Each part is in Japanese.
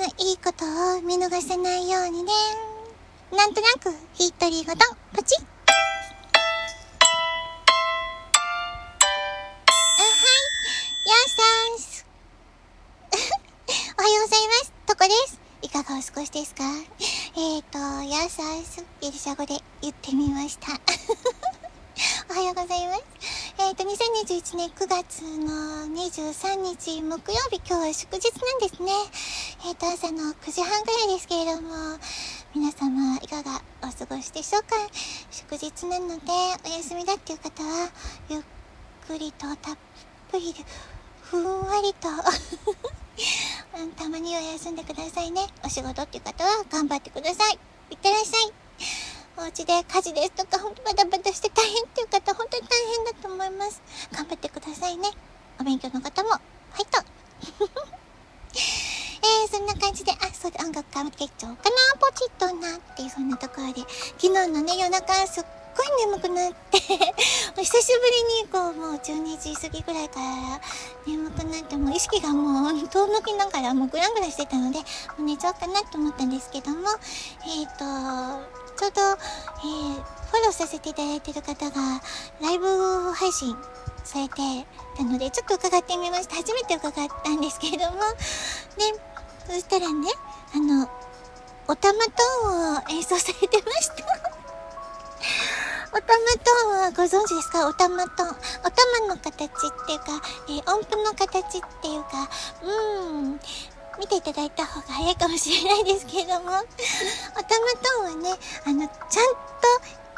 のいいことを見逃さないようにね。なんとなく、ヒットリーごと、ポチッ。あ、はい。やーさんす。おはようございます。とこです。いかがお過ごしですか？えーと、やーさんす。ギリシャ語で言ってみました。おはようございます。えっ、ー、と、2021年9月の23日木曜日、今日は祝日なんですね。えっ、ー、と、朝の9時半ぐらいですけれども、皆様いかがお過ごしでしょうか？祝日なので、お休みだっていう方は、ゆっくりとたっぷりで、ふんわりと たまには休んでくださいね。お仕事っていう方は頑張ってください。いってらっしゃい。お家で家事ですとか、ほんとバタバタして大変っていう方、本当に大変だと思います。頑張ってくださいね。お勉強の方も、はいと。えー、そんな感じで、あ、そうで音楽かけちゃおうかな、ポチッとなっていう、そんなところで、昨日のね、夜中、すっごい眠くなって。久しぶりにこう、もう12時過ぎぐらいから眠くなって、もう意識がもう遠のきながらもうグラングラしてたので、もう寝ちゃおうかなと思ったんですけども、えっ、ー、と、ちょうど、えー、フォローさせていただいてる方が、ライブ配信されてたので、ちょっと伺ってみました。初めて伺ったんですけれども、で、そしたらね、あの、おたまトーンを演奏されてました。おたまトーンはご存知ですか？おたまトーン。おたまの形っていうか、えー、音符の形っていうか、うーん、見ていただいた方が早いかもしれないですけれども、おたまトーンはね、あの、ちゃんと、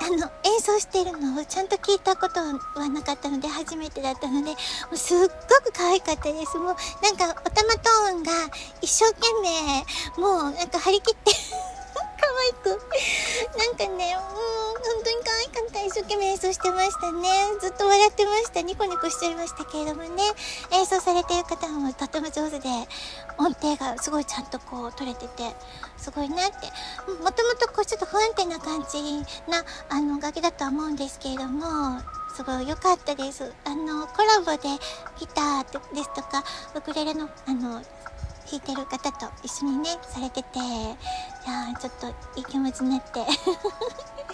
あの、演奏してるのをちゃんと聞いたことはなかったので、初めてだったので、もうすっごく可愛かったです。もう、なんか、おたまトーンが一生懸命、もう、なんか張り切って 可愛く、なんかね、うん、本当に可愛かった。で生懸命演奏してましたね。ずっと笑ってました。ニコニコしちゃいましたけれどもね。演奏されてる方もとっても上手で、音程がすごいちゃんとこう取れてて、すごいなって。もともとこうちょっと不安定な感じな、あの、楽器だとは思うんですけれども、すごい良かったです。あの、コラボでギターですとか、ウクレレの、あの、弾いてる方と一緒にね、されてて、いやちょっといい気持ちになって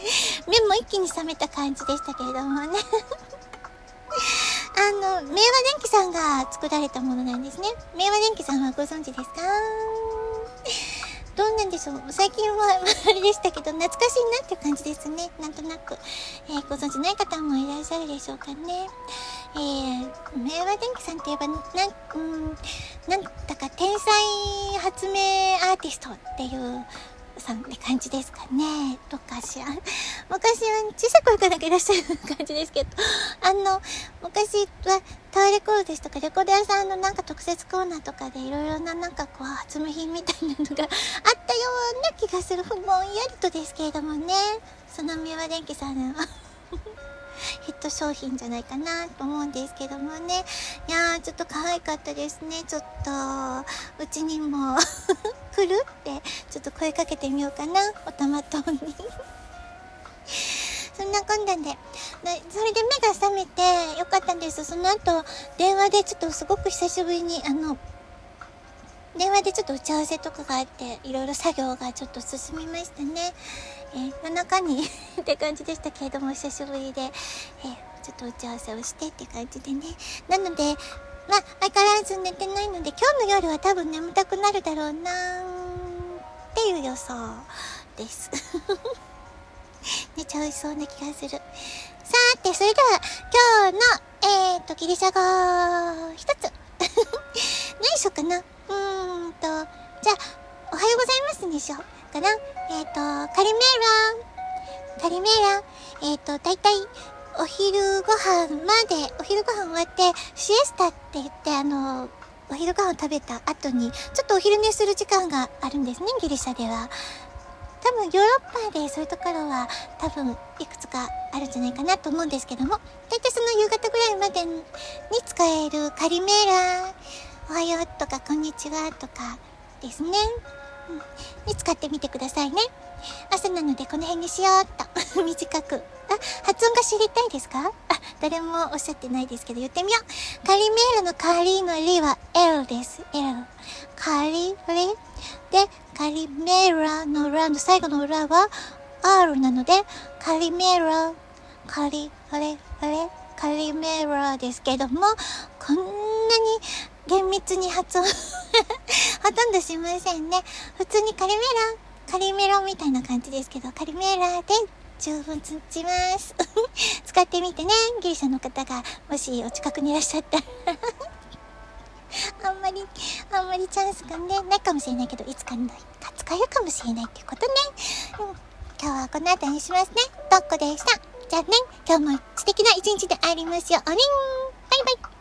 目も一気に覚めた感じでしたけれどもね あの、明和電機さんが作られたものなんですね。明和電機さんはご存知ですか？どうなんでしょう？最近は あれでしたけど、懐かしいなっていう感じですね。なんとなく。えー、ご存知ない方もいらっしゃるでしょうかね。えー、明和電機さんって言えば、なん、うん、なんだか天才発明アーティストっていうさんって感じですかね。とかしら。昔は小さい声からいらっしゃる感じですけど、あの、昔はタワーレコードですとかレコード屋さんのなんか特設コーナーとかでいろいろななんかこう発明品みたいなのがあったような気がする。ぼんやりとですけれどもね。その三輪電機さんはヒ ット商品じゃないかなと思うんですけどもね。いやー、ちょっと可愛かったですね。ちょっと、うちにも来る？って、ちょっと声かけてみようかな。おたまとにそんなこんなんで。で、それで目が覚めてよかったんです。その後、電話でちょっとすごく久しぶりに、あの、電話でちょっと打ち合わせとかがあって、いろいろ作業がちょっと進みましたね。えー、夜中に って感じでしたけれども、久しぶりで、えー、ちょっと打ち合わせをしてって感じでね。なので、まあ、相変わらず寝てないので、今日の夜は多分眠たくなるだろうなっていう予想です。寝ちゃいそうな気がする。さーて、それでは、今日の、えーと、ギリシャ語、一つ。何しようかな。うーんと、じゃあ、おはようございますにしよう。かな。えっ、ー、と、カリメーラ、カリメーラ、えっ、ー、と、だいたいお昼ご飯まで、お昼ご飯終わって、シエスタって言って、あの、お昼ご飯を食べた後に、ちょっとお昼寝する時間があるんですね、ギリシャでは。多分ヨーロッパでそういうところは多分いくつかあるんじゃないかなと思うんですけども、大体その夕方ぐらいまでに使えるカリメーラ、おはようとかこんにちはとかですね。うんに使ってみてくださいね。朝なのでこの辺にしようっと。短く。あ、発音が知りたいですか？あ、誰もおっしゃってないですけど言ってみよう。カリメールのカリのリは L です。L。カリレ。で、カリメーラのラの最後の裏は R なので、カリメーラ、カリレレ、カリメーラですけども、こんなに厳密に発音 ほとんどしませんね。普通にカリメーラ、カリメロみたいな感じですけど、カリメラで十分通じます。使ってみてね、ギリシャの方が、もしお近くにいらっしゃったら あんまり、あんまりチャンスがね、ないかもしれないけど、いつかないか使えるかもしれないっていうことね。うん、今日はこの後にしますね。どっこでした。じゃあね、今日も素敵な一日でありますように。バイバイ。